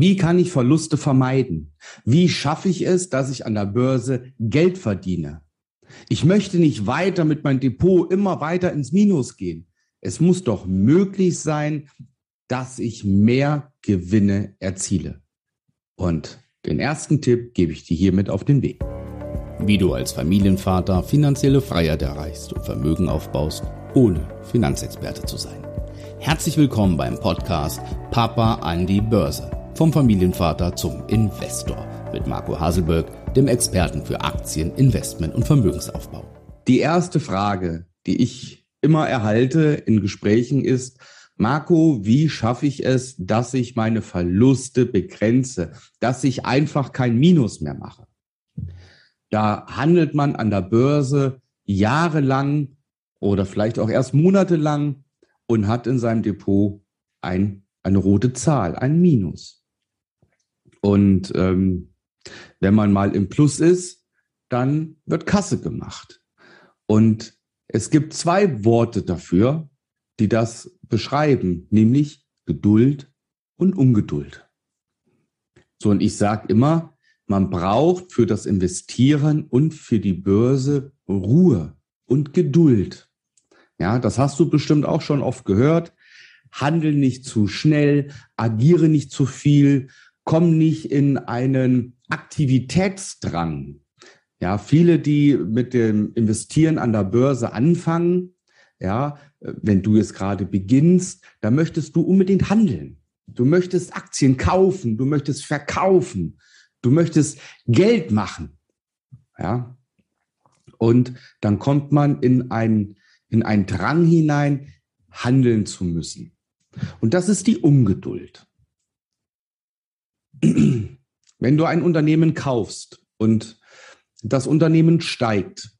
Wie kann ich Verluste vermeiden? Wie schaffe ich es, dass ich an der Börse Geld verdiene? Ich möchte nicht weiter mit meinem Depot immer weiter ins Minus gehen. Es muss doch möglich sein, dass ich mehr Gewinne erziele. Und den ersten Tipp gebe ich dir hiermit auf den Weg. Wie du als Familienvater finanzielle Freiheit erreichst und Vermögen aufbaust, ohne Finanzexperte zu sein. Herzlich willkommen beim Podcast Papa an die Börse. Vom Familienvater zum Investor mit Marco Haselberg, dem Experten für Aktien, Investment und Vermögensaufbau. Die erste Frage, die ich immer erhalte in Gesprächen ist, Marco, wie schaffe ich es, dass ich meine Verluste begrenze, dass ich einfach kein Minus mehr mache? Da handelt man an der Börse jahrelang oder vielleicht auch erst monatelang und hat in seinem Depot ein, eine rote Zahl, ein Minus. Und ähm, wenn man mal im Plus ist, dann wird Kasse gemacht. Und es gibt zwei Worte dafür, die das beschreiben, nämlich Geduld und Ungeduld. So, und ich sage immer, man braucht für das Investieren und für die Börse Ruhe und Geduld. Ja, das hast du bestimmt auch schon oft gehört. Handel nicht zu schnell, agiere nicht zu viel, komm nicht in einen Aktivitätsdrang. Ja, viele, die mit dem Investieren an der Börse anfangen, ja, wenn du jetzt gerade beginnst, da möchtest du unbedingt handeln. Du möchtest Aktien kaufen, du möchtest verkaufen, du möchtest Geld machen. Ja. Und dann kommt man in ein, in einen Drang hinein, handeln zu müssen. Und das ist die Ungeduld. Wenn du ein Unternehmen kaufst und das Unternehmen steigt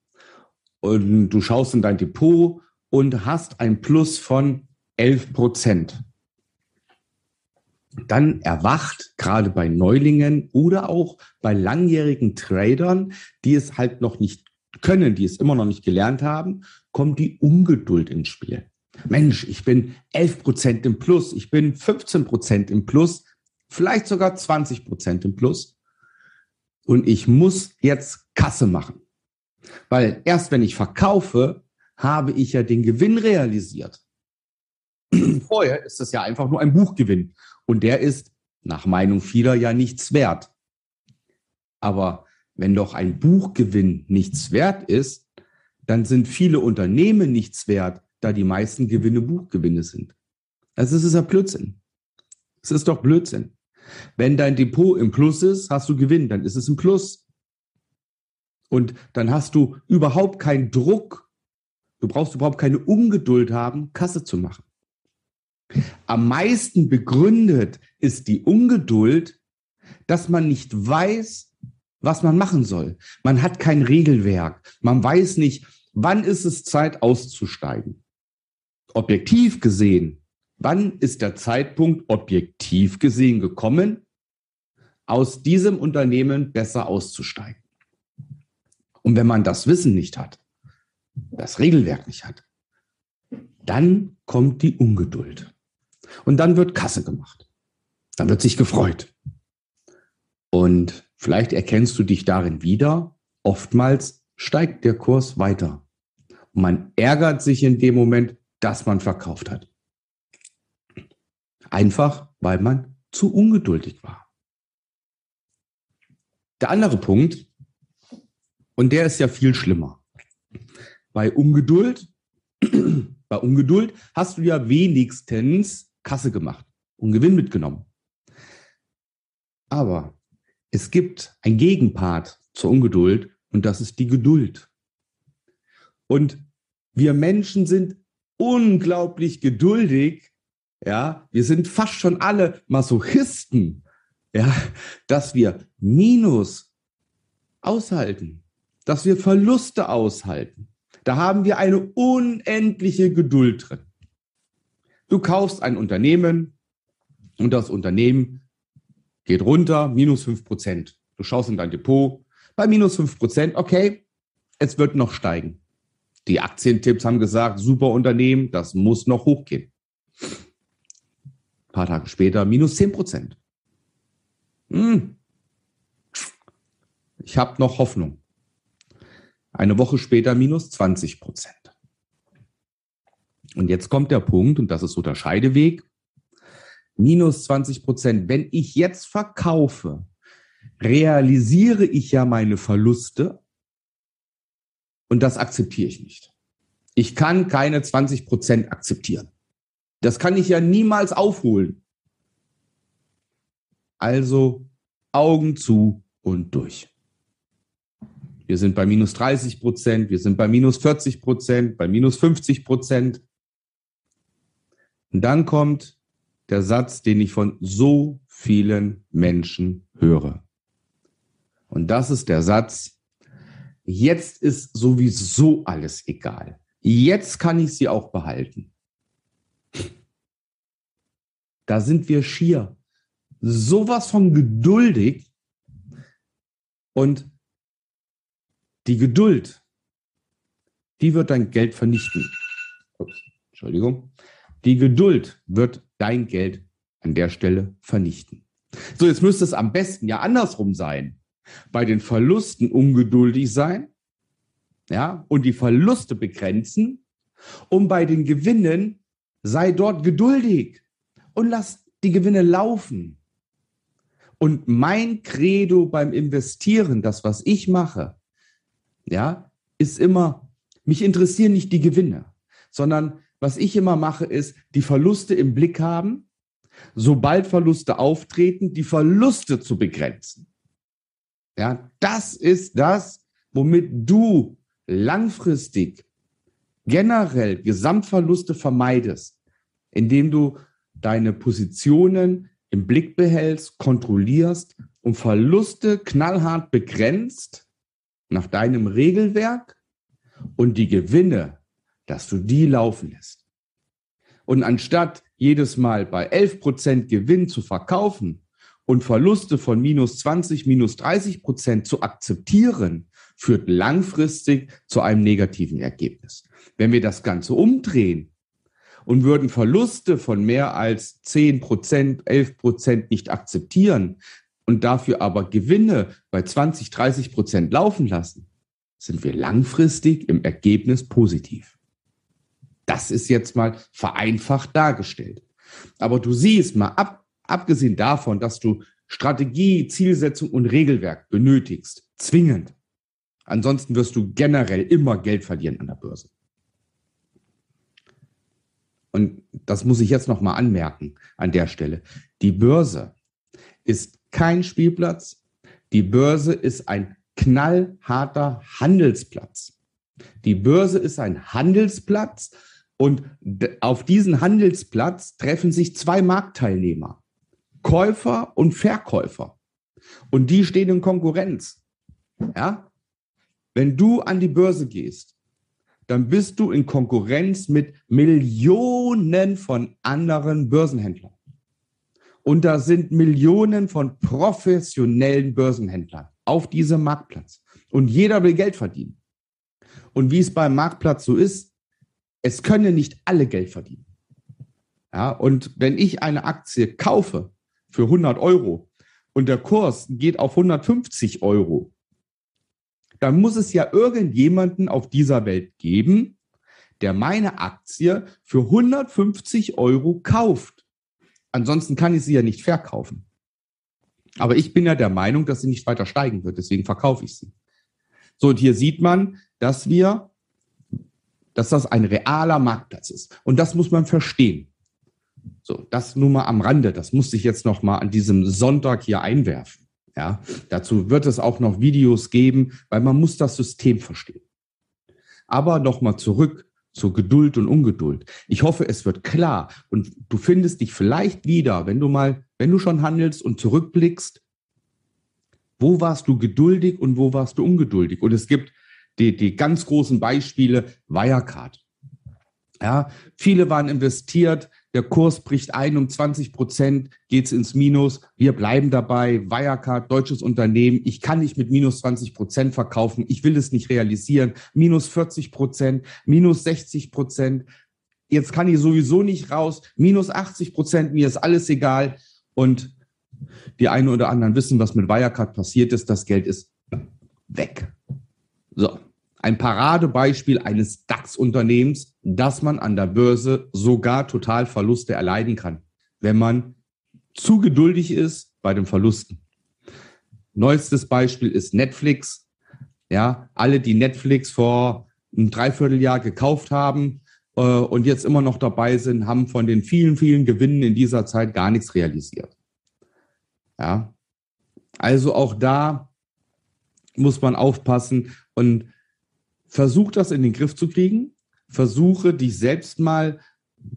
und du schaust in dein Depot und hast ein Plus von 11 Prozent, dann erwacht gerade bei Neulingen oder auch bei langjährigen Tradern, die es halt noch nicht können, die es immer noch nicht gelernt haben, kommt die Ungeduld ins Spiel. Mensch, ich bin 11 Prozent im Plus, ich bin 15 Prozent im Plus, vielleicht sogar 20 Prozent im Plus. Und ich muss jetzt Kasse machen. Weil erst wenn ich verkaufe, habe ich ja den Gewinn realisiert. Vorher ist es ja einfach nur ein Buchgewinn. Und der ist nach Meinung vieler ja nichts wert. Aber wenn doch ein Buchgewinn nichts wert ist, dann sind viele Unternehmen nichts wert, da die meisten Gewinne Buchgewinne sind. Also es ist ja Blödsinn. Es ist doch Blödsinn. Wenn dein Depot im Plus ist, hast du Gewinn, dann ist es im Plus. Und dann hast du überhaupt keinen Druck. Du brauchst überhaupt keine Ungeduld haben, Kasse zu machen. Am meisten begründet ist die Ungeduld, dass man nicht weiß, was man machen soll. Man hat kein Regelwerk. Man weiß nicht, wann ist es Zeit auszusteigen. Objektiv gesehen Wann ist der Zeitpunkt objektiv gesehen gekommen, aus diesem Unternehmen besser auszusteigen? Und wenn man das Wissen nicht hat, das Regelwerk nicht hat, dann kommt die Ungeduld. Und dann wird Kasse gemacht. Dann wird sich gefreut. Und vielleicht erkennst du dich darin wieder. Oftmals steigt der Kurs weiter. Und man ärgert sich in dem Moment, dass man verkauft hat. Einfach, weil man zu ungeduldig war. Der andere Punkt, und der ist ja viel schlimmer. Bei Ungeduld, bei Ungeduld hast du ja wenigstens Kasse gemacht und Gewinn mitgenommen. Aber es gibt ein Gegenpart zur Ungeduld und das ist die Geduld. Und wir Menschen sind unglaublich geduldig, ja, wir sind fast schon alle Masochisten, ja, dass wir Minus aushalten, dass wir Verluste aushalten. Da haben wir eine unendliche Geduld drin. Du kaufst ein Unternehmen und das Unternehmen geht runter, minus fünf Prozent. Du schaust in dein Depot, bei minus fünf Prozent, okay, es wird noch steigen. Die Aktientipps haben gesagt, super Unternehmen, das muss noch hochgehen paar Tage später minus 10 Prozent. hm, ich habe noch Hoffnung. Eine Woche später minus 20 Prozent. Und jetzt kommt der Punkt, und das ist so der Scheideweg, minus 20 Prozent. Wenn ich jetzt verkaufe, realisiere ich ja meine Verluste und das akzeptiere ich nicht. Ich kann keine 20 Prozent akzeptieren. Das kann ich ja niemals aufholen. Also Augen zu und durch. Wir sind bei minus 30 Prozent, wir sind bei minus 40 Prozent, bei minus 50 Prozent. Und dann kommt der Satz, den ich von so vielen Menschen höre. Und das ist der Satz, jetzt ist sowieso alles egal. Jetzt kann ich sie auch behalten. Da sind wir schier sowas von geduldig und die Geduld, die wird dein Geld vernichten. Ups, Entschuldigung. Die Geduld wird dein Geld an der Stelle vernichten. So, jetzt müsste es am besten ja andersrum sein. Bei den Verlusten ungeduldig sein, ja, und die Verluste begrenzen. Und bei den Gewinnen sei dort geduldig und lass die Gewinne laufen. Und mein Credo beim Investieren, das, was ich mache, ja, ist immer, mich interessieren nicht die Gewinne, sondern was ich immer mache, ist die Verluste im Blick haben, sobald Verluste auftreten, die Verluste zu begrenzen. Ja, das ist das, womit du langfristig generell Gesamtverluste vermeidest, indem du deine Positionen im Blick behältst, kontrollierst und Verluste knallhart begrenzt nach deinem Regelwerk und die Gewinne, dass du die laufen lässt. Und anstatt jedes Mal bei 11% Gewinn zu verkaufen und Verluste von minus 20, minus 30 Prozent zu akzeptieren, führt langfristig zu einem negativen Ergebnis. Wenn wir das Ganze umdrehen und würden Verluste von mehr als 10 Prozent, 11 Prozent nicht akzeptieren und dafür aber Gewinne bei 20, 30 Prozent laufen lassen, sind wir langfristig im Ergebnis positiv. Das ist jetzt mal vereinfacht dargestellt. Aber du siehst mal, ab, abgesehen davon, dass du Strategie, Zielsetzung und Regelwerk benötigst, zwingend. Ansonsten wirst du generell immer Geld verlieren an der Börse. Und das muss ich jetzt noch mal anmerken an der Stelle. Die Börse ist kein Spielplatz. Die Börse ist ein knallharter Handelsplatz. Die Börse ist ein Handelsplatz und auf diesen Handelsplatz treffen sich zwei Marktteilnehmer, Käufer und Verkäufer. Und die stehen in Konkurrenz. Ja? Wenn du an die Börse gehst, dann bist du in Konkurrenz mit Millionen von anderen Börsenhändlern. Und da sind Millionen von professionellen Börsenhändlern auf diesem Marktplatz. Und jeder will Geld verdienen. Und wie es beim Marktplatz so ist, es können nicht alle Geld verdienen. Ja, und wenn ich eine Aktie kaufe für 100 Euro und der Kurs geht auf 150 Euro, dann muss es ja irgendjemanden auf dieser Welt geben, der meine Aktie für 150 Euro kauft. Ansonsten kann ich sie ja nicht verkaufen. Aber ich bin ja der Meinung, dass sie nicht weiter steigen wird. Deswegen verkaufe ich sie. So, und hier sieht man, dass wir, dass das ein realer Marktplatz ist. Und das muss man verstehen. So, das nur mal am Rande. Das musste ich jetzt noch mal an diesem Sonntag hier einwerfen. Ja, dazu wird es auch noch Videos geben, weil man muss das System verstehen. Aber noch mal zurück zur Geduld und Ungeduld. Ich hoffe, es wird klar und du findest dich vielleicht wieder, wenn du mal, wenn du schon handelst und zurückblickst, wo warst du geduldig und wo warst du ungeduldig? Und es gibt die, die ganz großen Beispiele Wirecard. Ja, viele waren investiert, der Kurs bricht ein um 20 Prozent, geht's ins Minus. Wir bleiben dabei. Wirecard, deutsches Unternehmen. Ich kann nicht mit minus 20 Prozent verkaufen. Ich will es nicht realisieren. Minus 40 Prozent, minus 60 Prozent. Jetzt kann ich sowieso nicht raus. Minus 80 Prozent, mir ist alles egal. Und Die einen oder anderen wissen, was mit Wirecard passiert ist. Das Geld ist weg. So, ein Paradebeispiel eines DAX-Unternehmens, das man an der Börse sogar total Verluste erleiden kann, wenn man zu geduldig ist bei den Verlusten. Neuestes Beispiel ist Netflix. Ja, alle, die Netflix vor einem Dreivierteljahr gekauft haben äh, und jetzt immer noch dabei sind, haben von den vielen, vielen Gewinnen in dieser Zeit gar nichts realisiert. Ja, also auch da muss man aufpassen und versuch das in den Griff zu kriegen. Versuche dich selbst mal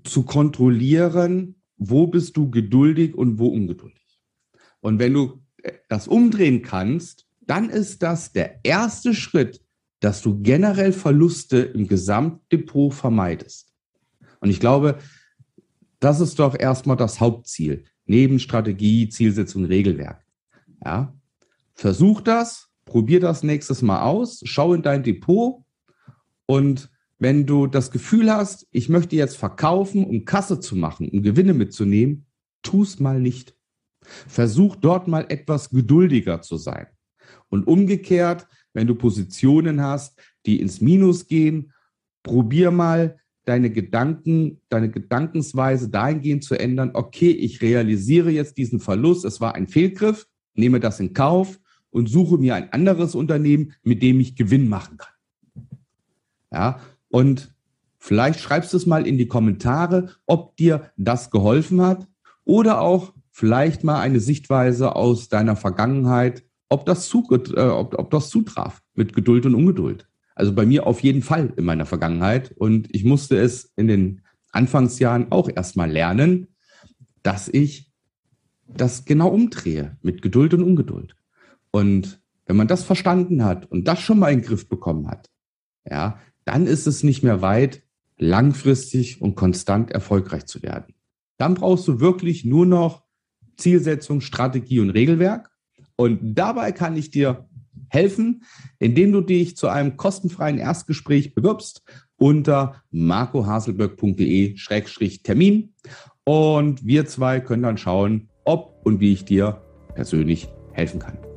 zu kontrollieren, wo bist du geduldig und wo ungeduldig. Und wenn du das umdrehen kannst, dann ist das der erste Schritt, dass du generell Verluste im Gesamtdepot vermeidest. Und ich glaube, das ist doch erstmal das Hauptziel, neben Strategie, Zielsetzung, Regelwerk. Ja? Versuch das, probier das nächstes Mal aus, schau in dein Depot und wenn du das Gefühl hast, ich möchte jetzt verkaufen, um Kasse zu machen, um Gewinne mitzunehmen, tu es mal nicht. Versuch dort mal etwas geduldiger zu sein. Und umgekehrt, wenn du Positionen hast, die ins Minus gehen, probier mal deine Gedanken, deine Gedankensweise dahingehend zu ändern, okay, ich realisiere jetzt diesen Verlust, es war ein Fehlgriff, nehme das in Kauf und suche mir ein anderes Unternehmen, mit dem ich Gewinn machen kann. Ja, und vielleicht schreibst du es mal in die Kommentare, ob dir das geholfen hat oder auch vielleicht mal eine Sichtweise aus deiner Vergangenheit, ob das, zu, äh, ob, ob das zutraf mit Geduld und Ungeduld. Also bei mir auf jeden Fall in meiner Vergangenheit. Und ich musste es in den Anfangsjahren auch erstmal lernen, dass ich das genau umdrehe mit Geduld und Ungeduld. Und wenn man das verstanden hat und das schon mal in den Griff bekommen hat, ja, dann ist es nicht mehr weit, langfristig und konstant erfolgreich zu werden. Dann brauchst du wirklich nur noch Zielsetzung, Strategie und Regelwerk. Und dabei kann ich dir helfen, indem du dich zu einem kostenfreien Erstgespräch bewirbst unter marcohaselberg.de-termin. Und wir zwei können dann schauen, ob und wie ich dir persönlich helfen kann.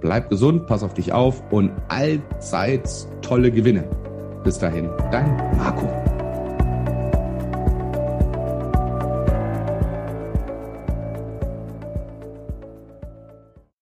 Bleib gesund, pass auf dich auf und allzeit tolle Gewinne. Bis dahin, dein Marco.